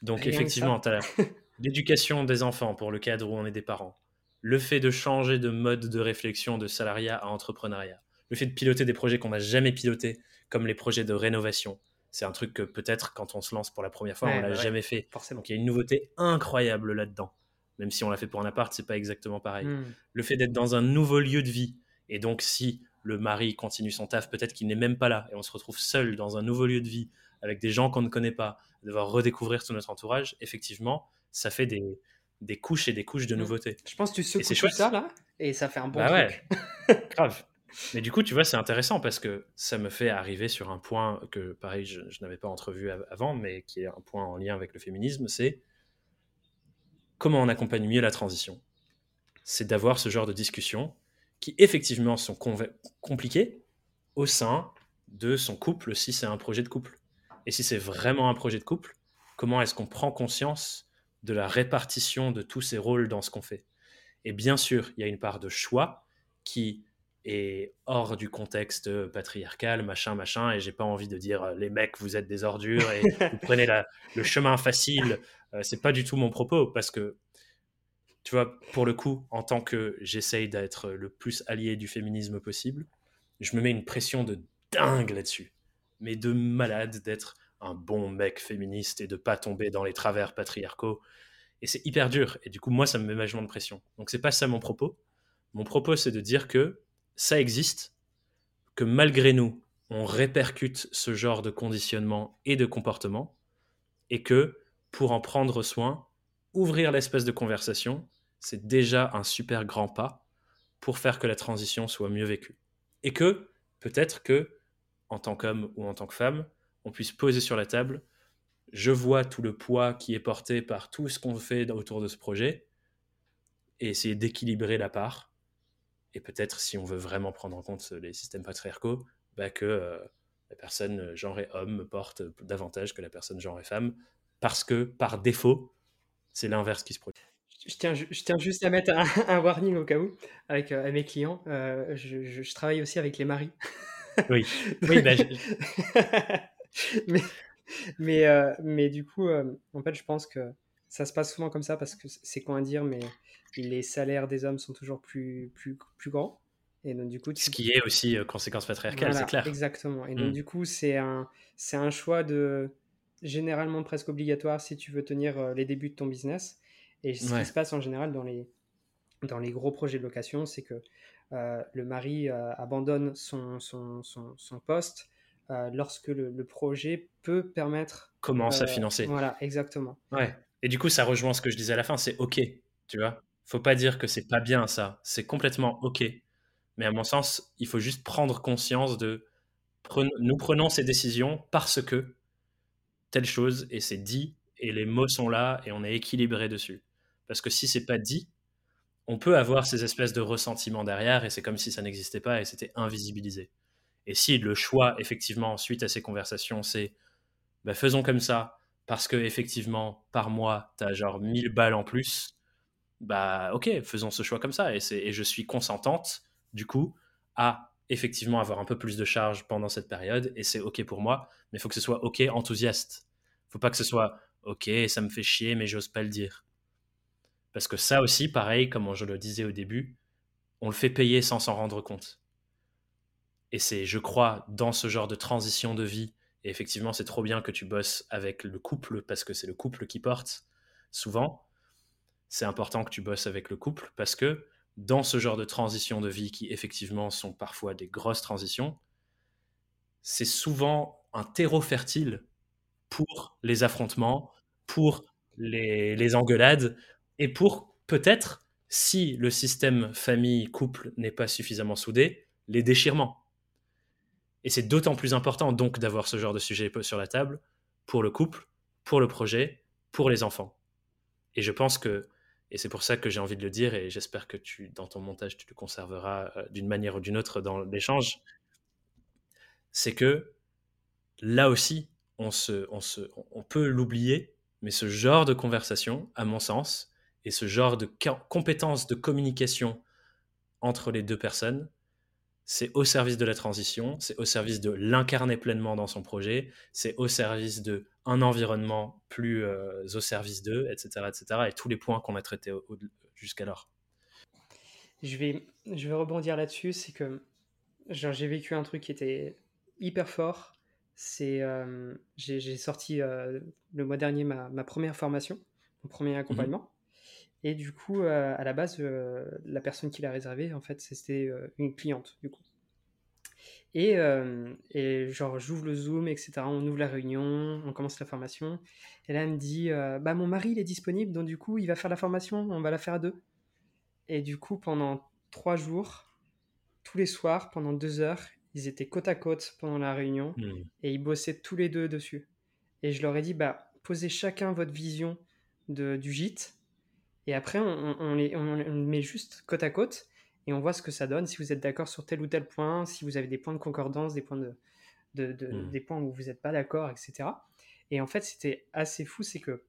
Donc, effectivement, tu as l'éducation des enfants pour le cadre où on est des parents le fait de changer de mode de réflexion de salariat à entrepreneuriat, le fait de piloter des projets qu'on n'a jamais pilotés, comme les projets de rénovation. C'est un truc que peut-être quand on se lance pour la première fois, on l'a jamais fait. Forcément. Donc il y a une nouveauté incroyable là-dedans. Même si on l'a fait pour un appart, c'est pas exactement pareil. Hmm. Le fait d'être dans un nouveau lieu de vie, et donc si le mari continue son taf, peut-être qu'il n'est même pas là, et on se retrouve seul dans un nouveau lieu de vie, avec des gens qu'on ne connaît pas, devoir redécouvrir tout notre entourage, effectivement, ça fait des, des couches et des couches de mm. nouveautés. Je pense que tu secoues tout ça là et ça fait un bon bah truc. Ouais. Grave. Mais du coup, tu vois, c'est intéressant parce que ça me fait arriver sur un point que, pareil, je, n'avais pas entrevu avant, mais qui est un point en lien avec le féminisme, c'est comment on accompagne mieux la transition. C'est d'avoir ce genre de discussions qui, effectivement, sont compliquées au sein de son couple, si c'est un projet de couple. Et si c'est vraiment un projet de couple, comment est-ce qu'on prend conscience de la répartition de tous ces rôles dans ce qu'on fait? Et bien sûr, il y a une part de choix qui est hors du contexte patriarcal, machin, machin, et j'ai pas envie de dire les mecs, vous êtes des ordures et vous prenez le chemin facile. Euh, c'est pas du tout mon propos parce que, tu vois, pour le coup, en tant que j'essaye d'être le plus allié du féminisme possible, je me mets une pression de dingue là-dessus, mais de malade d'être un bon mec féministe et de pas tomber dans les travers patriarcaux. Et c'est hyper dur. Et du coup, moi, ça me met vachement de pression. Donc, c'est pas ça mon propos. Mon propos, c'est de dire que ça existe, que malgré nous, on répercute ce genre de conditionnement et de comportement, et que pour en prendre soin, ouvrir l'espèce de conversation, c'est déjà un super grand pas pour faire que la transition soit mieux vécue. Et que peut-être que, en tant qu'homme ou en tant que femme, on puisse poser sur la table. Je vois tout le poids qui est porté par tout ce qu'on fait autour de ce projet et essayer d'équilibrer la part. Et peut-être, si on veut vraiment prendre en compte les systèmes patriarcaux, bah que euh, la personne genrée homme me porte davantage que la personne genrée femme, parce que par défaut, c'est l'inverse qui se produit. Je tiens, je, tiens, juste à mettre un, warning au cas où avec, euh, mes clients. Euh, je, je, travaille aussi avec les maris. Oui, oui bah, mais, mais, euh, mais, du coup, en fait, je pense que ça se passe souvent comme ça parce que c'est quoi à dire, mais les salaires des hommes sont toujours plus, plus, plus grands. Et donc, du coup, Ce qui est aussi conséquence patriarcale, c'est clair. Exactement. Et donc, mm. du coup, c'est un, un choix de généralement presque obligatoire si tu veux tenir les débuts de ton business. Et ce qui se passe en général dans les, dans les gros projets de location, c'est que euh, le mari euh, abandonne son, son, son, poste euh, lorsque le, projet peut permettre. Commence à financer. Voilà, exactement. Ouais. Et du coup, ça rejoint ce que je disais à la fin, c'est OK, tu vois. Faut pas dire que c'est pas bien ça, c'est complètement OK. Mais à mon sens, il faut juste prendre conscience de nous prenons ces décisions parce que telle chose et c'est dit et les mots sont là et on est équilibré dessus. Parce que si c'est pas dit, on peut avoir ces espèces de ressentiments derrière et c'est comme si ça n'existait pas et c'était invisibilisé. Et si le choix, effectivement, suite à ces conversations, c'est bah, faisons comme ça parce que, effectivement, par mois, tu as genre 1000 balles en plus, bah ok, faisons ce choix comme ça. Et, et je suis consentante, du coup, à effectivement avoir un peu plus de charge pendant cette période et c'est ok pour moi, mais il faut que ce soit ok enthousiaste. faut pas que ce soit ok, ça me fait chier, mais j'ose pas le dire. Parce que ça aussi, pareil, comme je le disais au début, on le fait payer sans s'en rendre compte. Et c'est, je crois, dans ce genre de transition de vie, et effectivement, c'est trop bien que tu bosses avec le couple, parce que c'est le couple qui porte, souvent. C'est important que tu bosses avec le couple, parce que dans ce genre de transition de vie, qui effectivement sont parfois des grosses transitions, c'est souvent un terreau fertile pour les affrontements, pour les, engueulades, et pour peut-être, si le système famille-couple n'est pas suffisamment soudé, les déchirements. Et c'est d'autant plus important donc d'avoir ce genre de sujet sur la table pour le couple, pour le projet, pour les enfants. Et je pense que, et c'est pour ça que j'ai envie de le dire, et j'espère que tu, dans ton montage, tu le conserveras euh, d'une manière ou d'une autre dans l'échange, c'est que là aussi, on, se, on, se, on peut l'oublier, mais ce genre de conversation, à mon sens, et ce genre de compétences de communication entre les deux personnes, c'est au service de la transition, c'est au service de l'incarner pleinement dans son projet, c'est au service de un environnement plus euh, au service d'eux, etc., etc. Et tous les points qu'on a traités jusqu'alors. Je vais rebondir là-dessus, c'est que j'ai vécu un truc qui était hyper fort. C'est euh, j'ai sorti euh, le mois dernier ma, ma, première formation, mon premier mmh accompagnement. Et du coup, euh, à la base, la personne qui l'a réservé, en fait, c'était une cliente, du coup. Et, et genre, j'ouvre le Zoom, etc. On ouvre la réunion, on commence la formation. Et là, elle me dit Bah, mon mari, il est disponible, donc du coup, il va faire la formation, on va la faire à deux. Et du coup, pendant trois jours, tous les soirs, pendant deux heures, ils étaient côte à côte pendant la réunion mmh. et ils bossaient tous les deux dessus. Et je leur ai dit Bah, posez chacun votre vision de, du gîte et après, on, les, met juste côte à côte et on voit ce que ça donne, si vous êtes d'accord sur tel ou tel point, si vous avez des points de concordance, des points, de, hmm. des points où vous n'êtes pas d'accord, etc. Et en fait, c'était assez fou, c'est que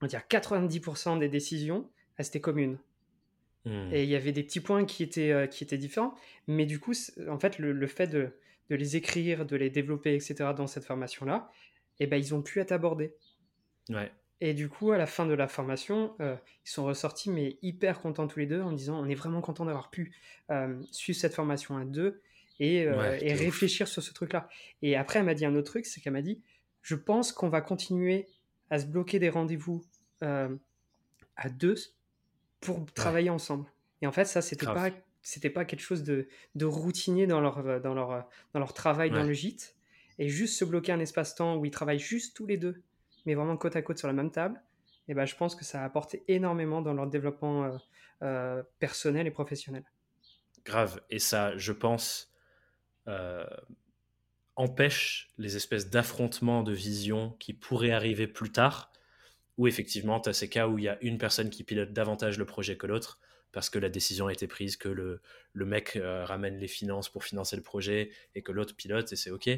on va dire 90% des décisions, elles étaient communes. Hmm. Et il y avait des petits points qui étaient, euh, qui étaient différents, mais du coup, en fait, le, fait de, les écrire, de les développer, etc., dans cette formation-là, eh ben, ils ont pu être abordés. Ouais. Et du coup, à la fin de la formation, euh, ils sont ressortis, mais hyper contents tous les deux, en disant on est vraiment content d'avoir pu euh, suivre cette formation à deux et, euh, et réfléchir sur ce truc-là. Et après, elle m'a dit un autre truc, c'est qu'elle m'a dit je pense qu'on va continuer à se bloquer des rendez-vous à deux pour travailler ensemble. Et en fait, ça, c'était pas c'était pas quelque chose de, de, routinier dans leur, dans leur, dans leur travail dans le gîte. Et juste se bloquer un espace-temps où ils travaillent juste tous les deux mais vraiment côte à côte sur la même table, et ben, je pense que ça a apporté énormément dans leur développement euh, euh, personnel et professionnel. Grave. Et ça, je pense, euh, empêche les espèces d'affrontements de vision qui pourraient arriver plus tard, où effectivement, tu as ces cas où il y a une personne qui pilote davantage le projet que l'autre, parce que la décision a été prise, que le, le mec ramène les finances pour financer le projet et que l'autre pilote, et c'est OK.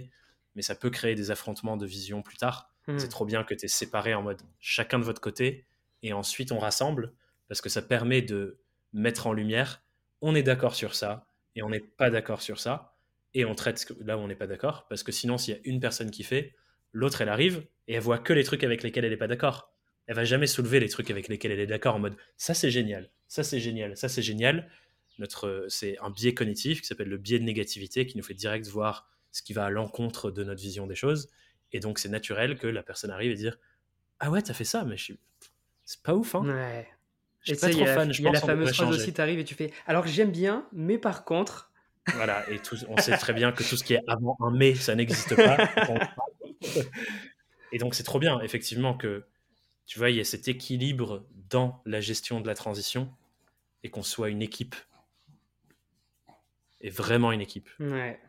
mais ça peut créer des affrontements de vision plus tard. Hmm. C'est trop bien que tu es séparé en mode chacun de votre côté et ensuite on rassemble parce que ça permet de mettre en lumière on est d'accord sur ça et on n'est pas d'accord sur ça et on traite là où on n'est pas d'accord parce que sinon s'il y a une personne qui fait, l'autre elle arrive et elle voit que les trucs avec lesquels elle n'est pas d'accord. Elle va jamais soulever les trucs avec lesquels elle est d'accord en mode ça c'est génial, ça c'est génial, ça c'est génial. Notre c'est un biais cognitif qui s'appelle le biais de négativité qui nous fait direct voir ce qui va à l'encontre de notre vision des choses et donc, c'est naturel que la personne arrive et dire Ah ouais, t'as fait ça, mais je suis. C'est pas ouf, hein Ouais. Je suis pas trop a la- fan. Je il y a la pense fameuse phrase aussi, t'arrives et tu fais Alors j'aime bien, mais par contre. Voilà, et tout, on sait très bien que tout ce qui est avant un mais, ça n'existe pas. et donc, c'est trop bien, effectivement, que tu vois, il y a cet équilibre dans la gestion de la transition et qu'on soit une équipe. Et vraiment une équipe. Ouais.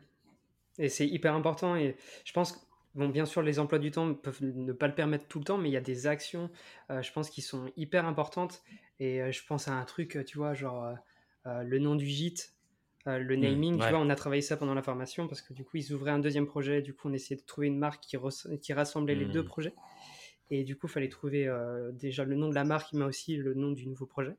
Et c'est hyper important. Et je pense que, bon, bien sûr, les emplois du temps peuvent ne pas le permettre tout le temps, mais il y a des actions, euh, je pense, qui sont hyper importantes. Et euh, je pense à un truc, tu vois, genre euh, le nom du gîte, le naming. ouais. Tu vois, on a travaillé ça pendant la formation parce que du coup, ils ouvraient un deuxième projet. Du coup, on essayait de trouver une marque qui, rassemblait les deux projets. Et du coup, il fallait trouver euh, déjà le nom de la marque, mais aussi le nom du nouveau projet.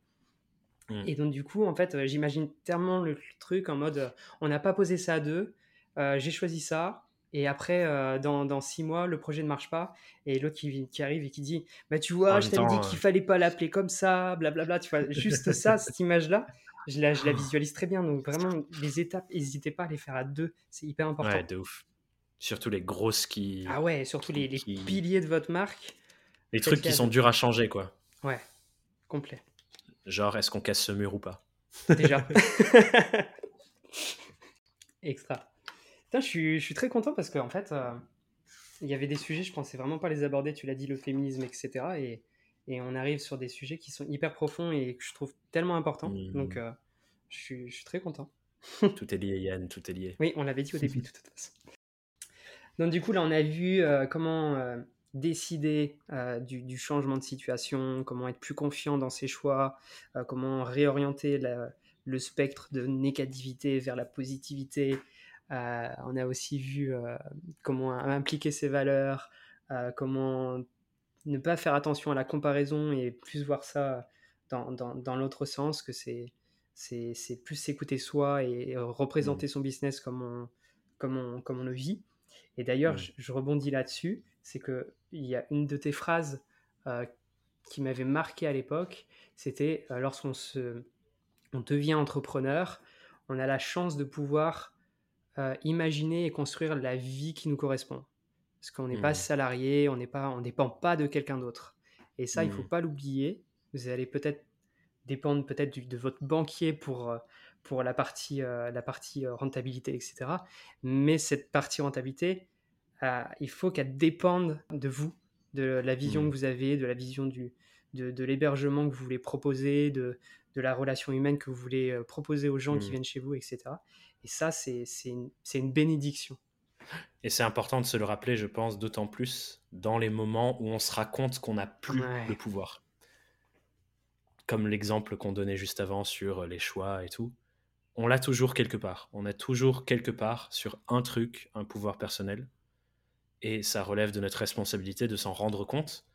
Mm. Et donc, du coup, en fait, euh, j'imagine tellement le truc en mode euh, on n'a pas posé ça à deux, euh, j'ai choisi ça. Et après, euh, dans, dans six mois, le projet ne marche pas. Et l'autre qui, qui arrive et qui dit Bah, tu vois, je t'avais dit qu'il fallait pas l'appeler comme ça, blablabla. Tu vois, juste ça, cette image-là, je la, je la visualise très bien. Donc, vraiment, les étapes, n'hésitez pas à les faire à deux. C'est hyper important. Ouais, de ouf. Surtout les grosses qui. ah ouais, surtout les, les qui- piliers de votre marque. Les trucs qui sont durs à changer, quoi. Ouais, complet. Genre, est-ce qu'on casse ce mur ou pas? Déjà. Extra. Putain, je suis, je suis très content parce qu'en fait, euh, il y avait des sujets, je pensais vraiment pas les aborder. Tu l'as dit, le féminisme, etc. Et, et on arrive sur des sujets qui sont hyper profonds et que je trouve tellement importants. Mhm. Donc, euh, je, suis, je suis très content. Tout est lié, Yann, tout est lié. Oui, on l'avait dit au début, de toute façon. Donc, du coup, là, on a vu euh, comment euh, décider euh, du, du changement de situation, comment être plus confiant dans ses choix, euh, comment réorienter la- le spectre de négativité vers la positivité. Euh, on a aussi vu comment impliquer ses valeurs, comment ne pas faire attention à la comparaison et plus voir ça dans, dans- dans l'autre sens, que c'est c'est c'est plus s'écouter soi et représenter son business comme on, comme on, comme on le vit. Et d'ailleurs, je, je rebondis là-dessus, c'est qu'il y a une de tes phrases euh, qui m'avait marqué à l'époque, c'était euh, lorsqu'on se, on devient entrepreneur, on a la chance de pouvoir euh, imaginer et construire la vie qui nous correspond. Parce qu'on n'est pas salarié, on n'est pas, on dépend pas de quelqu'un d'autre. Et ça, il faut pas l'oublier. Vous allez peut-être dépendre peut-être de votre banquier pour, pour la partie, euh, la partie euh, rentabilité, etc. Mais cette partie rentabilité, euh, il faut qu'elle dépende de vous, de la vision Mhm. que vous avez, de la vision du, de, de l'hébergement que vous voulez proposer, de, de la relation humaine que vous voulez proposer aux gens qui Mhm. viennent chez vous, etc. Et ça, c'est c'est une, c'est une bénédiction. Et c'est important de se le rappeler, je pense, d'autant plus dans les moments où on se rend compte qu'on n'a plus Ouais. le pouvoir. Comme l'exemple qu'on donnait juste avant sur les choix et tout. On l'a toujours quelque part. On a toujours quelque part sur un truc, un pouvoir personnel. Et ça relève de notre responsabilité de s'en rendre compte.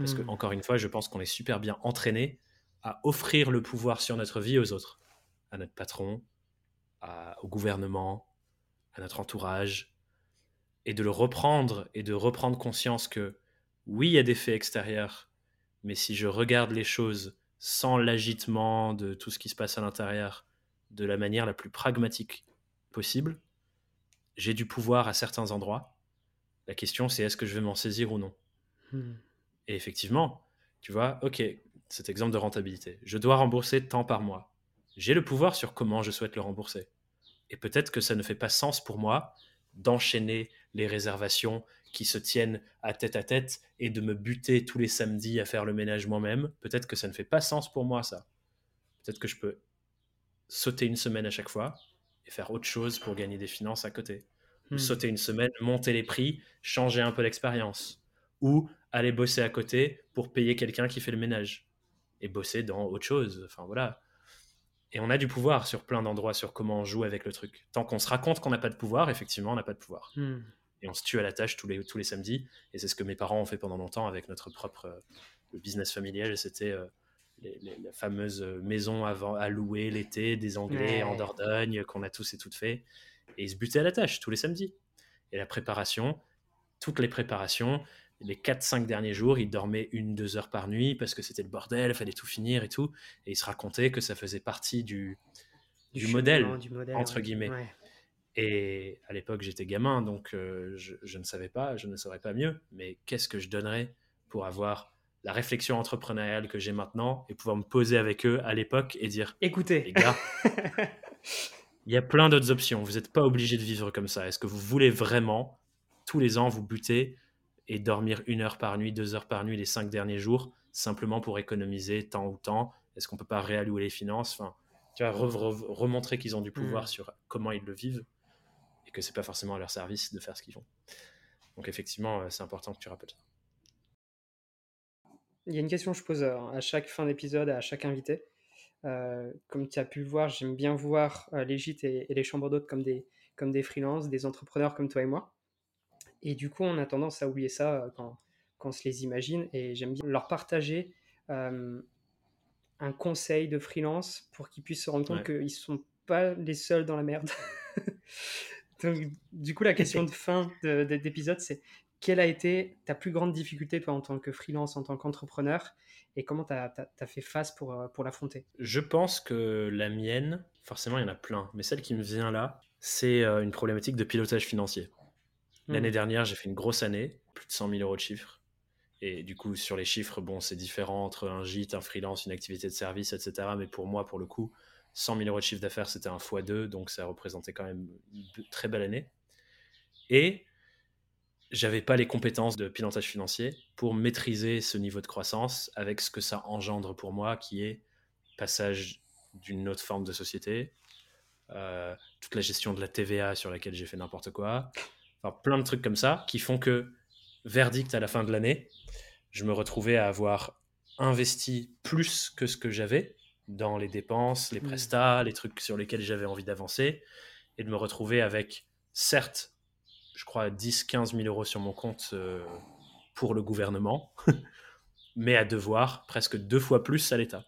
Parce que, Hmm. encore une fois, je pense qu'on est super bien entraîné à offrir le pouvoir sur notre vie aux autres. À notre patron, à- au gouvernement, à notre entourage. Et de le reprendre et de reprendre conscience que, oui, il y a des faits extérieurs, mais si je regarde les choses sans l'agitement de tout ce qui se passe à l'intérieur, de la manière la plus pragmatique possible, j'ai du pouvoir à certains endroits. La question, c'est est-ce que je vais m'en saisir ou non Hmm. et effectivement, tu vois, ok, cet exemple de rentabilité, je dois rembourser tant par mois. J'ai le pouvoir sur comment je souhaite le rembourser. Et peut-être que ça ne fait pas sens pour moi d'enchaîner les réservations qui se tiennent à tête à tête et de me buter tous les samedis à faire le ménage moi-même. Peut-être que ça ne fait pas sens pour moi, ça. Peut-être que je peux sauter une semaine à chaque fois et faire autre chose pour gagner des finances à côté ou Hmm. sauter une semaine, monter les prix, changer un peu l'expérience, ou aller bosser à côté pour payer quelqu'un qui fait le ménage et bosser dans autre chose. Enfin voilà. Et on a du pouvoir sur plein d'endroits sur comment on joue avec le truc. Tant qu'on se raconte qu'on n'a pas de pouvoir, effectivement, on n'a pas de pouvoir. Hmm. et on se tue à la tâche tous les, tous les samedis. Et c'est ce que mes parents ont fait pendant longtemps avec notre propre euh, business familial. C'était euh, la fameuse maison à louer l'été des Anglais en Dordogne qu'on a tous et toutes fait. Et ils se butaient à la tâche tous les samedis. Et la préparation, toutes les préparations, les 4-5 derniers jours, ils dormaient une, deux heures par nuit parce que c'était le bordel, il fallait tout finir et tout. Et ils se racontaient que ça faisait partie du, du, modèle, entre guillemets. Et à l'époque, j'étais gamin, donc euh, je, ne savais pas, je ne saurais pas mieux. Mais qu'est-ce que je donnerais pour avoir la réflexion entrepreneuriale que j'ai maintenant et pouvoir me poser avec eux à l'époque et dire Écoutez, les gars, il y a plein d'autres options. Vous n'êtes pas obligé de vivre comme ça. Est-ce que vous voulez vraiment, tous les ans, vous buter et dormir une heure par nuit, deux heures par nuit les cinq derniers jours, simplement pour économiser temps ou temps Est-ce qu'on peut pas réallouer les finances? Enfin, tu vois, remontrer qu'ils ont du pouvoir mm. sur comment ils le vivent et que c'est pas forcément à leur service de faire ce qu'ils font. Donc effectivement, euh, c'est important que tu rappelles ça. Il y a une question que je pose euh, à chaque fin d'épisode, à chaque invité. Euh, comme tu as pu le voir, j'aime bien voir les gîtes et, les chambres d'hôtes comme des, comme des freelances, des entrepreneurs comme toi et moi. Et du coup, on a tendance à oublier ça quand, quand on se les imagine. Et j'aime bien leur partager un conseil de freelance pour qu'ils puissent se rendre compte qu'ils ne sont pas les seuls dans la merde. Donc, du coup, la question de fin d'épisode, c'est quelle a été ta plus grande difficulté, toi, en tant que freelance, en tant qu'entrepreneur, et comment tu as, fait face pour, euh, pour l'affronter? Je pense que la mienne, forcément, il y en a plein, mais celle qui me vient là, c'est euh, une problématique de pilotage financier. L'année hmm. dernière, j'ai fait une grosse année, plus de 100 000 euros de chiffre. Et du coup, sur les chiffres, bon, c'est différent entre un gîte, un freelance, une activité de service, etc. Mais pour moi, pour le coup, 100 000 euros de chiffre d'affaires, c'était un x2, donc ça représentait quand même une très belle année. Et j'avais pas les compétences de pilotage financier pour maîtriser ce niveau de croissance avec ce que ça engendre pour moi, qui est passage d'une autre forme de société, euh, toute la gestion de la TVA sur laquelle j'ai fait n'importe quoi, enfin plein de trucs comme ça qui font que verdict à la fin de l'année, je me retrouvais à avoir investi plus que ce que j'avais dans les dépenses, les mmh. prestats, les trucs sur lesquels j'avais envie d'avancer, et de me retrouver avec, certes, je crois, 10-15 000 euros sur mon compte euh, pour le gouvernement, mais à devoir presque deux fois plus à l'État.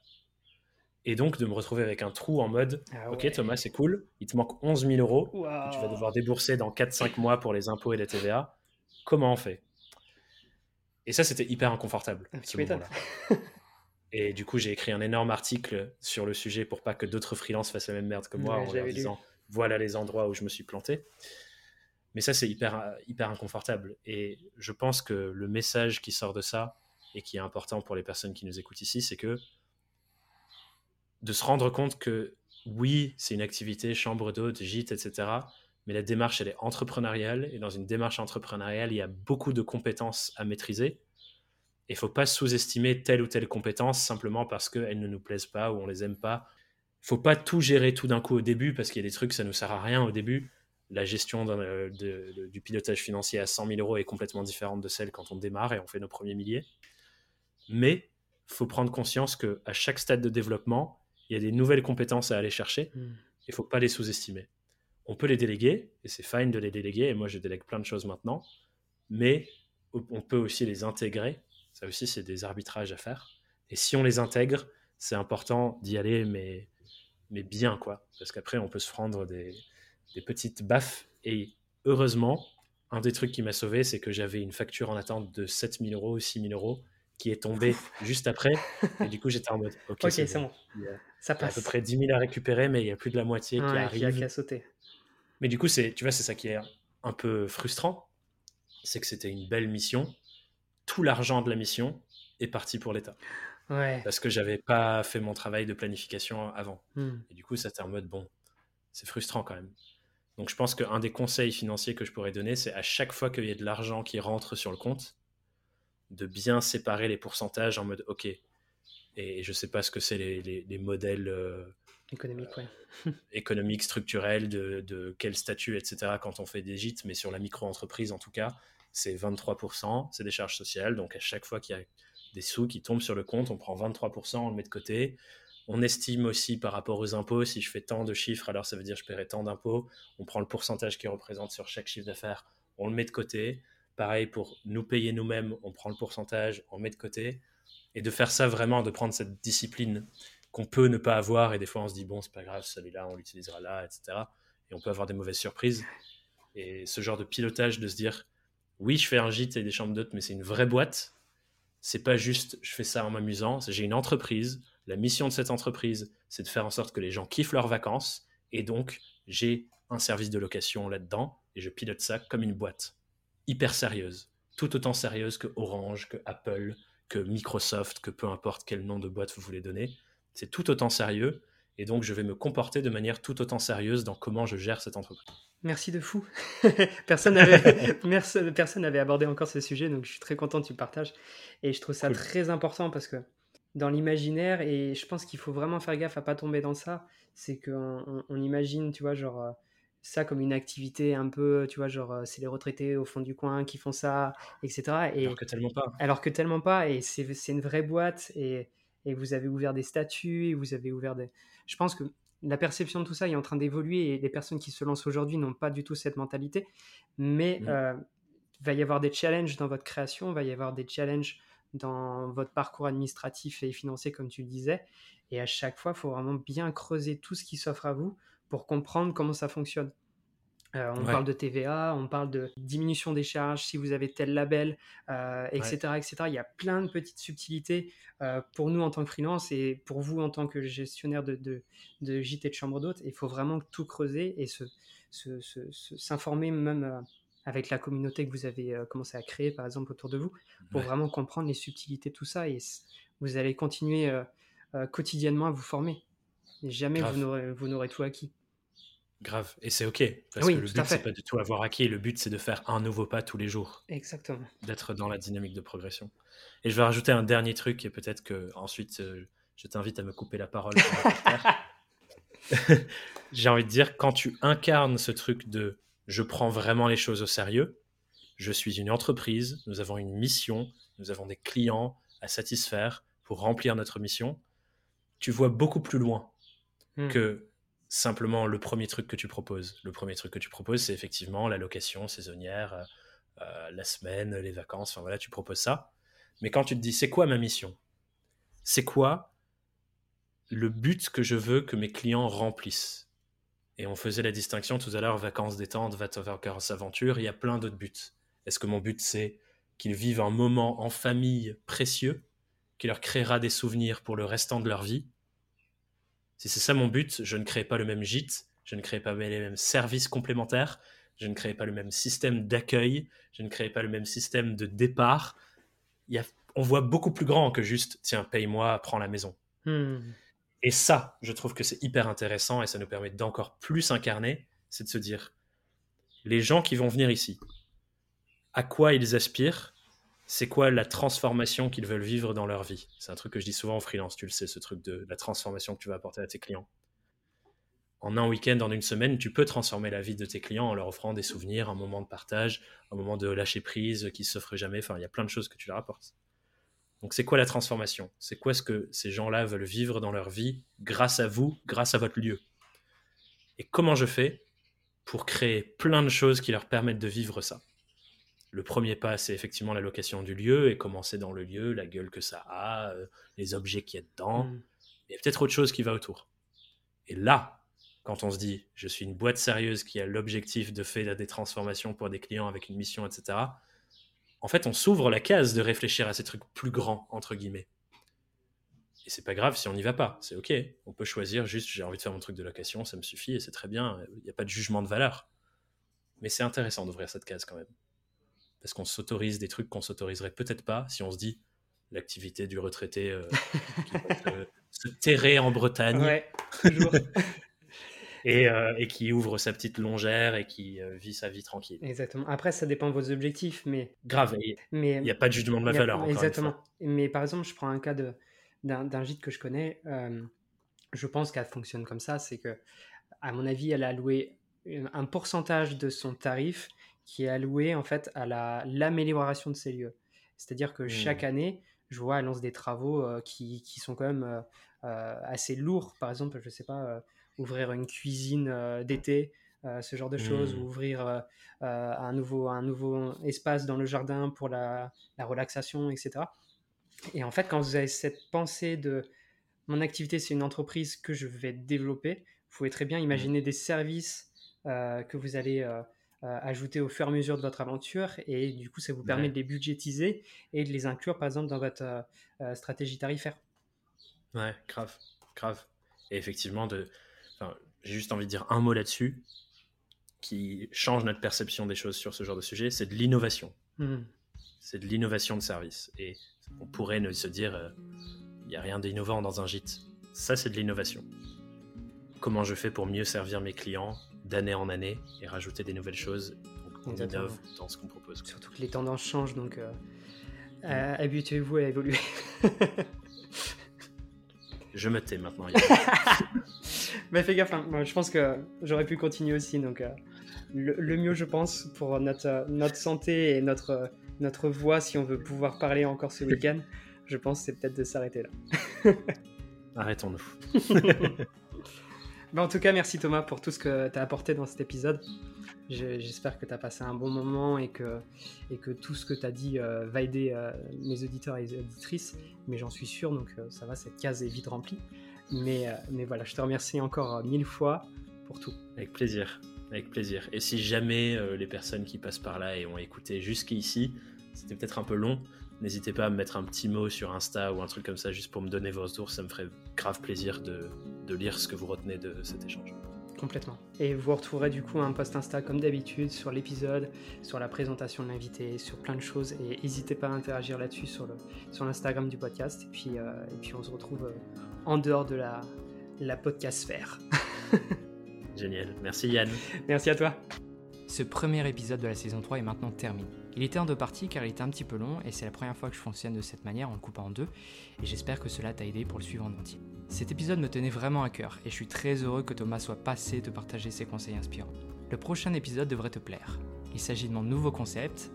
Et donc de me retrouver avec un trou en mode, ah ok Thomas, c'est cool, il te manque 11 000 euros, tu vas devoir débourser dans 4-5 mois pour les impôts et la TVA. Comment on fait? Et ça, c'était hyper inconfortable. Ah, et du coup, j'ai écrit un énorme article sur le sujet pour pas que d'autres freelances fassent la même merde que moi en leur disant voilà les endroits où je me suis planté. Mais ça, c'est hyper, hyper inconfortable. Et je pense que le message qui sort de ça et qui est important pour les personnes qui nous écoutent ici, c'est que de se rendre compte que oui, c'est une activité, chambre d'hôte, gîte, etc mais la démarche, elle est entrepreneuriale. Et dans une démarche entrepreneuriale, il y a beaucoup de compétences à maîtriser. Il ne faut pas sous-estimer telle ou telle compétence simplement parce qu'elles ne nous plaisent pas ou on les aime pas. Il faut pas tout gérer tout d'un coup au début parce qu'il y a des trucs, ça ne nous sert à rien au début. La gestion du pilotage financier à 100 000 euros est complètement différente de celle quand on démarre et on fait nos premiers milliers. Mais il faut prendre conscience qu'à chaque stade de développement, il y a des nouvelles compétences à aller chercher. Hmm. Il ne faut pas les sous-estimer on peut les déléguer, et c'est fine de les déléguer, et moi je délègue plein de choses maintenant, mais on peut aussi les intégrer, ça aussi c'est des arbitrages à faire, et si on les intègre, c'est important d'y aller, mais, mais bien, quoi, parce qu'après on peut se prendre des, petites baffes, et heureusement, un des trucs qui m'a sauvé, c'est que j'avais une facture en attente de 7000 euros ou 6000 euros qui est tombée juste après, et du coup j'étais en mode, ok, c'est bon. ça passe. Il y a à peu près 10 000 à récupérer, mais il y a plus de la moitié qui arrive. Qui a, sauté. Mais du coup, c'est, tu vois, c'est ça qui est un peu frustrant, c'est que c'était une belle mission. Tout l'argent de la mission est parti pour l'État. Ouais. Parce que j'avais pas fait mon travail de planification avant. Hmm. Et du coup, ça c'était en mode bon, c'est frustrant quand même. Donc je pense qu'un des conseils financiers que je pourrais donner, c'est à chaque fois qu'il y a de l'argent qui rentre sur le compte, de bien séparer les pourcentages en mode ok. Et je sais pas ce que c'est les, les, modèles euh, Économique, ouais. économique, structurel, de, de, quel statut, etc. quand on fait des gîtes, mais sur la micro-entreprise en tout cas, c'est 23%, c'est des charges sociales. Donc à chaque fois qu'il y a des sous qui tombent sur le compte, on prend 23%, on le met de côté. On estime aussi par rapport aux impôts, si je fais tant de chiffres, alors ça veut dire que je paierai tant d'impôts. On prend le pourcentage qui représente sur chaque chiffre d'affaires, on le met de côté. Pareil, pour nous payer nous-mêmes, on prend le pourcentage, on met de côté. Et de faire ça vraiment, de prendre cette discipline qu'on peut ne pas avoir. Et des fois, on se dit, bon, c'est pas grave, celui-là, on l'utilisera là, etc. Et on peut avoir des mauvaises surprises. Et ce genre de pilotage, de se dire, oui, je fais un gîte et des chambres d'hôtes, mais c'est une vraie boîte. C'est pas juste, je fais ça en m'amusant. J'ai une entreprise. La mission de cette entreprise, c'est de faire en sorte que les gens kiffent leurs vacances. Et donc, j'ai un service de location là-dedans et je pilote ça comme une boîte hyper sérieuse, tout autant sérieuse que Orange, que Apple, que Microsoft, que peu importe quel nom de boîte vous voulez donner. C'est tout autant sérieux et donc je vais me comporter de manière tout autant sérieuse dans comment je gère cette entreprise. Merci de fou. personne n'avait personne abordé encore ce sujet, donc je suis très content que tu le partages. Et je trouve ça très important parce que dans l'imaginaire, et je pense qu'il faut vraiment faire gaffe à pas tomber dans ça, c'est qu'on on, imagine, tu vois, genre euh, ça comme une activité un peu, tu vois, genre c'est les retraités au fond du coin qui font ça, etc. Et, alors que tellement pas. Alors que tellement pas, et c'est une vraie boîte, et, et, vous avez ouvert des statuts, et vous avez ouvert des... Je pense que la perception de tout ça est en train d'évoluer, et les personnes qui se lancent aujourd'hui n'ont pas du tout cette mentalité, mais mmh. euh, va y avoir des challenges dans votre création, va y avoir des challenges dans votre parcours administratif et financier, comme tu le disais, et à chaque fois, il faut vraiment bien creuser tout ce qui s'offre à vous pour comprendre comment ça fonctionne. Euh, on parle de TVA, on parle de diminution des charges si vous avez tel label, etc., euh, etc. Il y a plein de petites subtilités euh, pour nous en tant que freelance et pour vous en tant que gestionnaire de, de, de JT de chambre d'hôte. Il faut vraiment tout creuser et s'informer même avec la communauté que vous avez commencé à créer, par exemple, autour de vous, pour vraiment comprendre les subtilités de tout ça. Et vous allez continuer quotidiennement à vous former. Et jamais vous n'aurez tout acquis. Grave, et c'est ok, parce que le but, c'est pas du tout avoir acquis, le but, c'est de faire un nouveau pas tous les jours. Exactement. D'être dans la dynamique de progression. Et je vais rajouter un dernier truc, et peut-être que ensuite, euh, je t'invite à me couper la parole. J'ai envie de dire, quand tu incarnes ce truc de je prends vraiment les choses au sérieux, je suis une entreprise, nous avons une mission, nous avons des clients à satisfaire pour remplir notre mission, tu vois beaucoup plus loin hmm. que simplement le premier truc que tu proposes. Le premier truc que tu proposes, c'est effectivement la location saisonnière, euh, euh, la semaine, les vacances, enfin voilà, tu proposes ça. Mais quand tu te dis, c'est quoi ma mission? C'est quoi le but que je veux que mes clients remplissent? Et on faisait la distinction tout à l'heure, vacances détente, vacances aventure, il y a plein d'autres buts. Est-ce que mon but, c'est qu'ils vivent un moment en famille précieux, qui leur créera des souvenirs pour le restant de leur vie? Si c'est ça mon but, je ne crée pas le même gîte, je ne crée pas les mêmes services complémentaires, je ne crée pas le même système d'accueil, je ne crée pas le même système de départ. On voit beaucoup plus grand que juste tiens, paye-moi, prends la maison. Hmm. Et ça, je trouve que c'est hyper intéressant et ça nous permet d'encore plus incarner, c'est de se dire les gens qui vont venir ici, à quoi ils aspirent c'est quoi la transformation qu'ils veulent vivre dans leur vie. C'est un truc que je dis souvent en freelance, tu le sais, ce truc de la transformation que tu vas apporter à tes clients. En un week-end, en une semaine, tu peux transformer la vie de tes clients en leur offrant des souvenirs, un moment de partage, un moment de lâcher prise qui ferait jamais. Enfin, il y a plein de choses que tu leur apportes. Donc, c'est quoi la transformation? C'est quoi ce que ces gens-là veulent vivre dans leur vie grâce à vous, grâce à votre lieu? Et comment je fais pour créer plein de choses qui leur permettent de vivre ça? Le premier pas, c'est effectivement la location du lieu et commencer dans le lieu, la gueule que ça a, euh, les objets qu'il y a dedans. Mm. Il y a peut-être autre chose qui va autour. Et là, quand on se dit, je suis une boîte sérieuse qui a l'objectif de faire des transformations pour des clients avec une mission, etc., en fait, on s'ouvre la case de réfléchir à ces trucs plus grands, entre guillemets. Et c'est pas grave si on n'y va pas, c'est ok. On peut choisir juste, j'ai envie de faire mon truc de location, ça me suffit et c'est très bien, il n'y a pas de jugement de valeur. Mais c'est intéressant d'ouvrir cette case quand même parce qu'on s'autorise des trucs qu'on s'autoriserait peut-être pas si on se dit l'activité du retraité euh, qui va se, terrer en Bretagne. Ouais, toujours. Et, euh, et, qui ouvre sa petite longère et qui euh, vit sa vie tranquille. Exactement. Après, ça dépend de vos objectifs, mais. Grave. Mais il n'y a pas de jugement de la valeur. Exactement. Mais par exemple, je prends un cas d'un gîte que je connais. je pense qu'elle fonctionne comme ça, c'est que, à mon avis, elle a alloué un pourcentage de son tarif qui est alloué en fait à l'amélioration de ces lieux. C'est-à-dire que chaque mmh. année, je vois, elle lance des travaux euh, qui, qui, sont quand même euh, euh, assez lourds. Par exemple, je sais pas, ouvrir une cuisine d'été ce genre de choses, Mmh. ou ouvrir un, nouveau, un nouveau espace dans le jardin pour la, la relaxation, etc. Et en fait, quand vous avez cette pensée de mon activité, c'est une entreprise que je vais développer, vous pouvez très bien imaginer des services euh, que vous allez euh, euh, ajouter au fur et à mesure de votre aventure et du coup, ça vous permet Ouais. de les budgétiser et de les inclure par exemple dans votre euh, euh, stratégie tarifaire. Ouais, grave, grave. Et effectivement, de... enfin, j'ai juste envie de dire un mot là-dessus qui change notre perception des choses sur ce genre de sujet, c'est de l'innovation. Hmm. C'est de l'innovation de service. Et on pourrait ne se dire, euh, il n'y a rien d'innovant dans un gîte. Ça, c'est de l'innovation. Comment je fais pour mieux servir mes clients d'année en année et rajouter des nouvelles choses Donc, on Exactement. innove dans ce qu'on propose. quoi. Surtout que les tendances changent, donc euh, euh, habituez-vous à évoluer. Je me tais maintenant. Mais fais gaffe, hein, je pense que j'aurais pu continuer aussi. Donc, euh, le, le mieux, je pense, pour notre, euh, notre santé et notre, euh, notre voix, si on veut pouvoir parler encore ce week-end, je pense c'est peut-être de s'arrêter là. Arrêtons-nous. Mais en tout cas, merci Thomas pour tout ce que tu as apporté dans cet épisode. Je- J'espère que tu as passé un bon moment et que, et que tout ce que tu as dit euh, va aider euh, mes auditeurs et les auditrices. Mais j'en suis sûr, donc euh, ça va, cette case est vite remplie. Mais, euh, mais voilà, je te remercie encore euh, mille fois pour tout. Avec plaisir. Avec plaisir. Et si jamais euh, les personnes qui passent par là et ont écouté jusqu'ici, c'était peut-être un peu long, n'hésitez pas à me mettre un petit mot sur Insta ou un truc comme ça juste pour me donner vos retours. Ça me ferait grave plaisir de lire ce que vous retenez de cet échange. Complètement. Et vous retrouverez du coup un post Insta comme d'habitude sur l'épisode, sur la présentation de l'invité, sur plein de choses. Et n'hésitez pas à interagir là-dessus sur le sur l'Instagram du podcast. Et puis, euh, et puis on se retrouve euh, en dehors de la, la podcast sphère. Génial. Merci Yann. Merci à toi. Ce premier épisode de la saison 3 est maintenant terminé. Il était en deux parties car il était un petit peu long et c'est la première fois que je fonctionne de cette manière en le coupant en deux et j'espère que cela t'a aidé pour le suivre en entier. Cet épisode me tenait vraiment à cœur et je suis très heureux que Thomas soit passé de partager ses conseils inspirants. Le prochain épisode devrait te plaire. Il s'agit de mon nouveau concept,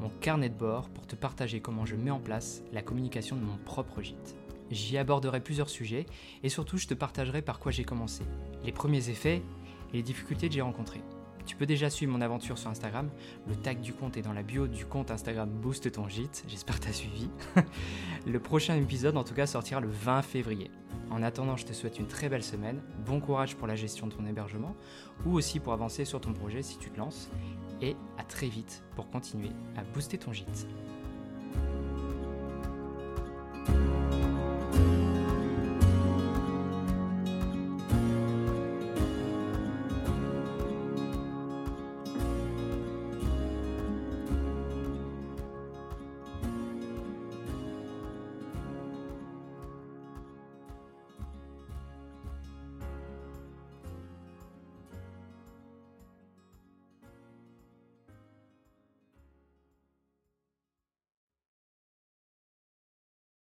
mon carnet de bord pour te partager comment je mets en place la communication de mon propre gîte. J'y aborderai plusieurs sujets et surtout je te partagerai par quoi j'ai commencé, les premiers effets et les difficultés que j'ai rencontrées. Tu peux déjà suivre mon aventure sur Instagram. Le tag du compte est dans la bio du compte Instagram Boost ton gîte. J'espère que tu as suivi. le prochain épisode, en tout cas, sortira le 20 février. En attendant, je te souhaite une très belle semaine. Bon courage pour la gestion de ton hébergement ou aussi pour avancer sur ton projet si tu te lances. Et à très vite pour continuer à booster ton gîte.